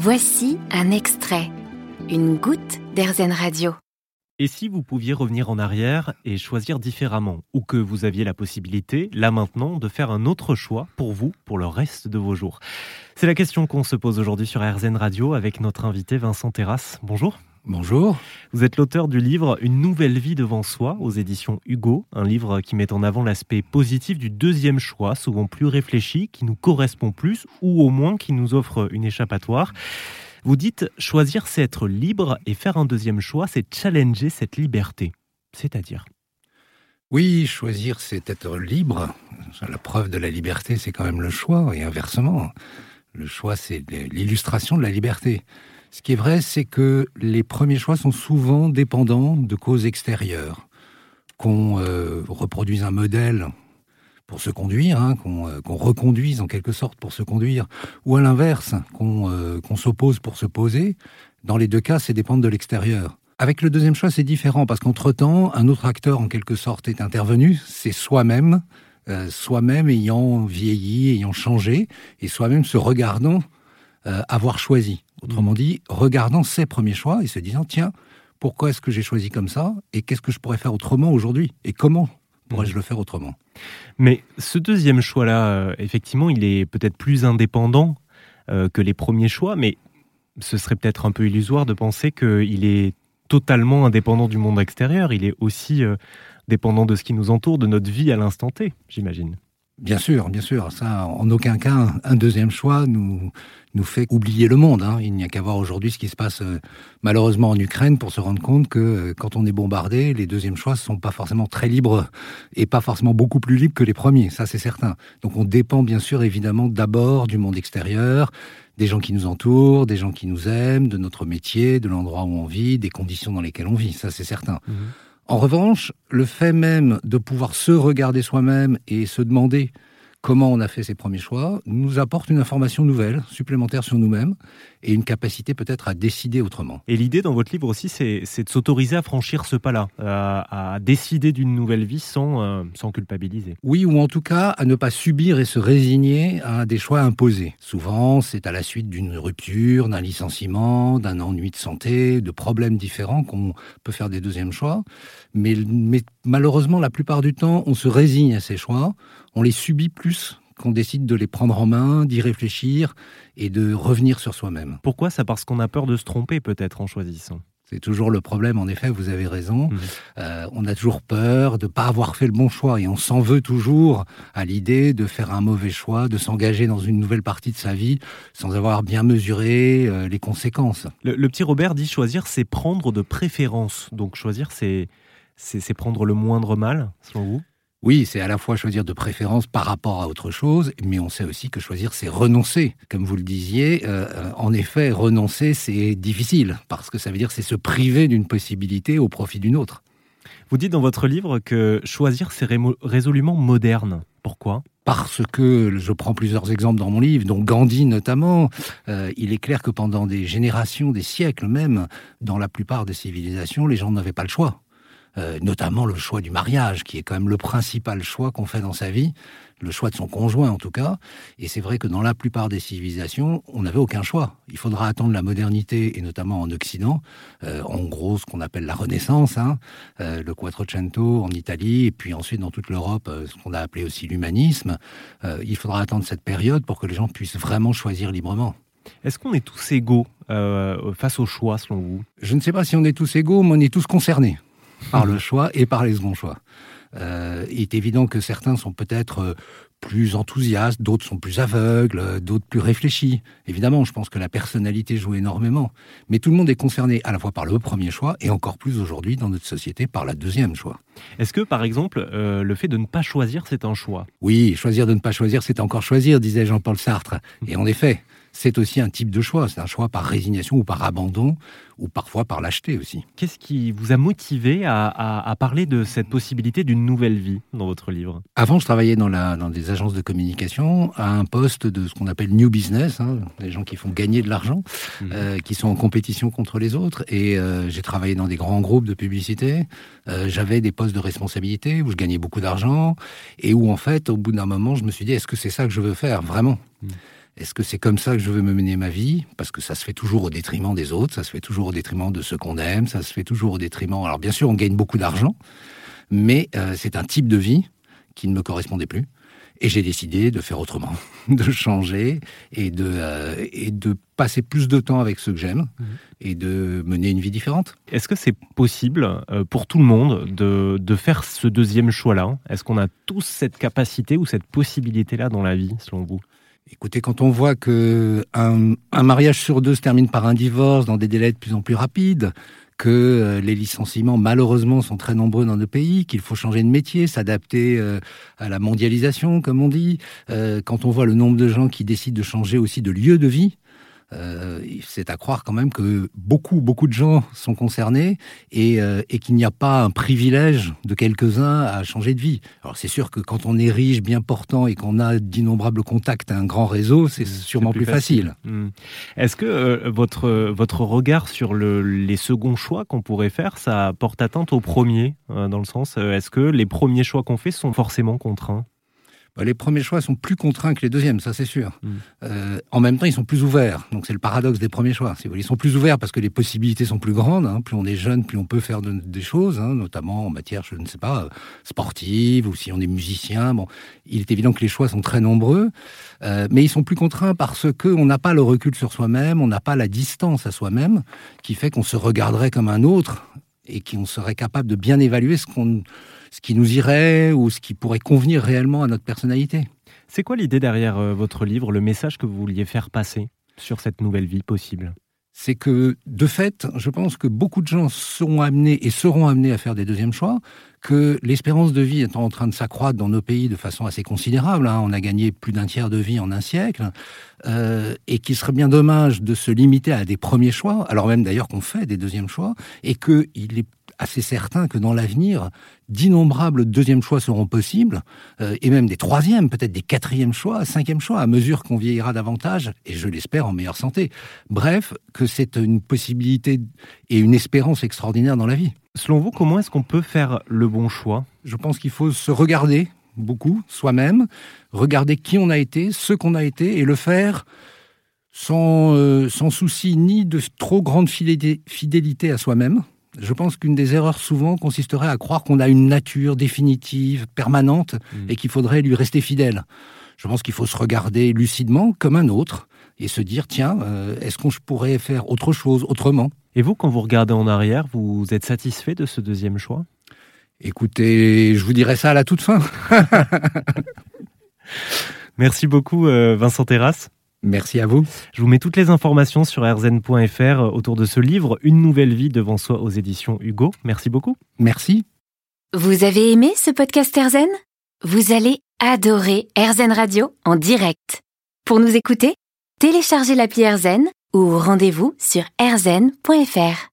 Voici un extrait, une goutte d'Airzen Radio. Et si vous pouviez revenir en arrière et choisir différemment, ou que vous aviez la possibilité, là maintenant, de faire un autre choix pour vous, pour le reste de vos jours? C'est la question qu'on se pose aujourd'hui sur RZN Radio avec notre invité Vincent Terrasse. Bonjour. Bonjour. Vous êtes l'auteur du livre Une nouvelle vie devant soi aux éditions Hugo, un livre qui met en avant l'aspect positif du deuxième choix, souvent plus réfléchi, qui nous correspond plus ou au moins qui nous offre une échappatoire. Vous dites choisir, c'est être libre et faire un deuxième choix, c'est challenger cette liberté. C'est-à-dire? Oui, choisir, c'est être libre. La preuve de la liberté, c'est quand même le choix, et inversement. Le choix, c'est l'illustration de la liberté. Ce qui est vrai, c'est que les premiers choix sont souvent dépendants de causes extérieures. Qu'on euh, reproduise un modèle pour se conduire, hein, euh, qu'on reconduise en quelque sorte pour se conduire, ou à l'inverse, euh, qu'on s'oppose pour se poser. Dans les deux cas, c'est dépendre de l'extérieur. Avec le deuxième choix, c'est différent parce qu'entre-temps, un autre acteur en quelque sorte est intervenu, c'est soi-même, soi-même ayant vieilli, ayant changé, et soi-même se regardant avoir choisi. Autrement dit, regardant ses premiers choix et se disant, tiens, pourquoi est-ce que j'ai choisi comme ça et qu'est-ce que je pourrais faire autrement aujourd'hui et comment pourrais-je le faire autrement? Mais ce deuxième choix-là, euh, effectivement, il est peut-être plus indépendant euh, que les premiers choix, mais ce serait peut-être un peu illusoire de penser qu'il est totalement indépendant du monde extérieur. Il est aussi euh, dépendant de ce qui nous entoure, de notre vie à l'instant T, j'imagine. Bien sûr, bien sûr. Ça, en aucun cas, un deuxième choix nous nous fait oublier le monde. Hein. Il n'y a qu'à voir aujourd'hui ce qui se passe euh, malheureusement en Ukraine pour se rendre compte que euh, quand on est bombardé, les deuxièmes choix ne sont pas forcément très libres et pas forcément beaucoup plus libres que les premiers. Ça, c'est certain. Donc, on dépend bien sûr évidemment d'abord du monde extérieur, des gens qui nous entourent, des gens qui nous aiment, de notre métier, de l'endroit où on vit, des conditions dans lesquelles on vit. Ça, c'est certain. Mmh. En revanche, le fait même de pouvoir se regarder soi-même et se demander comment on a fait ses premiers choix, nous apporte une information nouvelle, supplémentaire sur nous-mêmes, et une capacité peut-être à décider autrement. Et l'idée dans votre livre aussi, c'est de s'autoriser à franchir ce pas-là, à, décider d'une nouvelle vie sans, euh, sans culpabiliser. Oui, ou en tout cas à ne pas subir et se résigner à des choix imposés. Souvent, c'est à la suite d'une rupture, d'un licenciement, d'un ennui de santé, de problèmes différents qu'on peut faire des deuxièmes choix. Mais, mais malheureusement, la plupart du temps, on se résigne à ces choix, on les subit plus qu'on décide de les prendre en main, d'y réfléchir et de revenir sur soi-même. Pourquoi ça? Parce qu'on a peur de se tromper peut-être en choisissant. C'est toujours le problème, en effet, vous avez raison. Mhm. Euh, on a toujours peur de ne pas avoir fait le bon choix et on s'en veut toujours à l'idée de faire un mauvais choix, de s'engager dans une nouvelle partie de sa vie sans avoir bien mesuré euh, les conséquences. Le, le, petit Robert dit choisir, c'est prendre de préférence. Donc choisir, c'est prendre le moindre mal, selon vous? Oui, c'est à la fois choisir de préférence par rapport à autre chose, mais on sait aussi que choisir, c'est renoncer. Comme vous le disiez, euh, en effet, renoncer, c'est difficile, parce que ça veut dire c'est se priver d'une possibilité au profit d'une autre. Vous dites dans votre livre que choisir, c'est résolument moderne. Pourquoi? Parce que je prends plusieurs exemples dans mon livre, dont Gandhi notamment, euh, il est clair que pendant des générations, des siècles même, dans la plupart des civilisations, les gens n'avaient pas le choix. Euh, notamment le choix du mariage, qui est quand même le principal choix qu'on fait dans sa vie, le choix de son conjoint en tout cas. Et c'est vrai que dans la plupart des civilisations, on n'avait aucun choix. Il faudra attendre la modernité, et notamment en Occident, euh, en gros ce qu'on appelle la Renaissance, hein, euh, le Quattrocento en Italie, et puis ensuite dans toute l'Europe, ce qu'on a appelé aussi l'humanisme. il faudra attendre cette période pour que les gens puissent vraiment choisir librement. Est-ce qu'on est tous égaux face au choix, selon vous? Je ne sais pas si on est tous égaux, mais on est tous concernés par le choix et par les seconds choix. Euh, il est évident que certains sont peut-être euh, plus enthousiastes, d'autres sont plus aveugles, euh, d'autres plus réfléchis. Évidemment, je pense que la personnalité joue énormément. Mais tout le monde est concerné à la fois par le premier choix et encore plus aujourd'hui dans notre société par la deuxième choix. Est-ce que, par exemple, le fait de ne pas choisir, c'est un choix? Oui, choisir de ne pas choisir, c'est encore choisir, disait Jean-Paul Sartre. Et en effet, c'est aussi un type de choix. C'est un choix par résignation ou par abandon, ou parfois par lâcheté aussi. Qu'est-ce qui vous a motivé à, parler de cette possibilité d'une nouvelle vie dans votre livre? Avant, je travaillais dans, des agences de communication à un poste de ce qu'on appelle New Business, hein, des gens qui font gagner de l'argent, mhm. euh, qui sont en compétition contre les autres. Et euh, j'ai travaillé dans des grands groupes de publicité. Euh, j'avais des postes de responsabilité où je gagnais beaucoup d'argent et où en fait, au bout d'un moment, je me suis dit, est-ce que c'est ça que je veux faire vraiment? Mhm. Est-ce que c'est comme ça que je veux me mener ma vie? Parce que ça se fait toujours au détriment des autres, ça se fait toujours au détriment de ceux qu'on aime, ça se fait toujours au détriment... Alors bien sûr, on gagne beaucoup d'argent, mais euh, c'est un type de vie qui ne me correspondait plus. Et j'ai décidé de faire autrement, de changer et de, euh, et de passer plus de temps avec ceux que j'aime mmh. et de mener une vie différente. Est-ce que c'est possible euh, pour tout le monde de, de faire ce deuxième choix-là? Est-ce qu'on a tous cette capacité ou cette possibilité-là dans la vie, selon vous? Écoutez, quand on voit que un, mariage sur deux se termine par un divorce dans des délais de plus en plus rapides, que euh, les licenciements, malheureusement, sont très nombreux dans nos pays, qu'il faut changer de métier, s'adapter euh, à la mondialisation, comme on dit. Euh, quand on voit le nombre de gens qui décident de changer aussi de lieu de vie, euh, c'est à croire quand même que beaucoup, beaucoup de gens sont concernés et, euh, et qu'il n'y a pas un privilège de quelques-uns à changer de vie. Alors c'est sûr que quand on est riche, bien portant et qu'on a d'innombrables contacts, un grand réseau, c'est mmh, sûrement plus, facile. Mmh. Est-ce que euh, votre, votre regard sur le, les seconds choix qu'on pourrait faire, ça porte atteinte aux premiers Dans le sens, est-ce que les premiers choix qu'on fait sont forcément contraints? Les premiers choix sont plus contraints que les deuxièmes, ça c'est sûr. Mm. Euh, en même temps, ils sont plus ouverts. Donc c'est le paradoxe des premiers choix. Ils sont plus ouverts parce que les possibilités sont plus grandes. Hein. Plus on est jeune, plus on peut faire des choses, hein, notamment en matière, je ne sais pas, euh, sportive ou si on est musicien. Bon, il est évident que les choix sont très nombreux, euh, mais ils sont plus contraints parce que on n'a pas le recul sur soi-même, on n'a pas la distance à soi-même, qui fait qu'on se regarderait comme un autre et qu'on serait capable de bien évaluer ce qu'on ce qui nous irait ou ce qui pourrait convenir réellement à notre personnalité. C'est quoi l'idée derrière euh, votre livre, le message que vous vouliez faire passer sur cette nouvelle vie possible? C'est que, de fait, je pense que beaucoup de gens sont amenés et seront amenés à faire des deuxièmes choix, que l'espérance de vie est en train de s'accroître dans nos pays de façon assez considérable, hein. on a gagné plus d'un tiers de vie en un siècle, euh, et qu'il serait bien dommage de se limiter à des premiers choix, alors même d'ailleurs qu'on fait des deuxièmes choix, et qu'il est assez certain que dans l'avenir, d'innombrables deuxièmes choix seront possibles, euh, et même des troisièmes, peut-être des quatrièmes choix, cinquièmes choix, à mesure qu'on vieillira davantage, et je l'espère en meilleure santé. Bref, que c'est une possibilité et une espérance extraordinaire dans la vie. Selon vous, comment est-ce qu'on peut faire le bon choix? Je pense qu'il faut se regarder beaucoup, soi-même, regarder qui on a été, ce qu'on a été, et le faire sans, euh, sans souci ni de trop grande fidélité à soi-même, je pense qu'une des erreurs souvent consisterait à croire qu'on a une nature définitive, permanente, mm. et qu'il faudrait lui rester fidèle. Je pense qu'il faut se regarder lucidement comme un autre et se dire, tiens, euh, est-ce qu'on pourrait faire autre chose autrement? Et vous, quand vous regardez en arrière, vous êtes satisfait de ce deuxième choix? Écoutez, je vous dirai ça à la toute fin. Merci beaucoup, euh, Vincent Terrasse. Merci à vous. Je vous mets toutes les informations sur rzn.fr euh, autour de ce livre, Une nouvelle vie devant soi aux éditions Hugo. Merci beaucoup. Merci. Vous avez aimé ce podcast RZN Vous allez adorer RZN Radio en direct. Pour nous écouter, téléchargez l'appli RZN ou rendez-vous sur rzn.fr.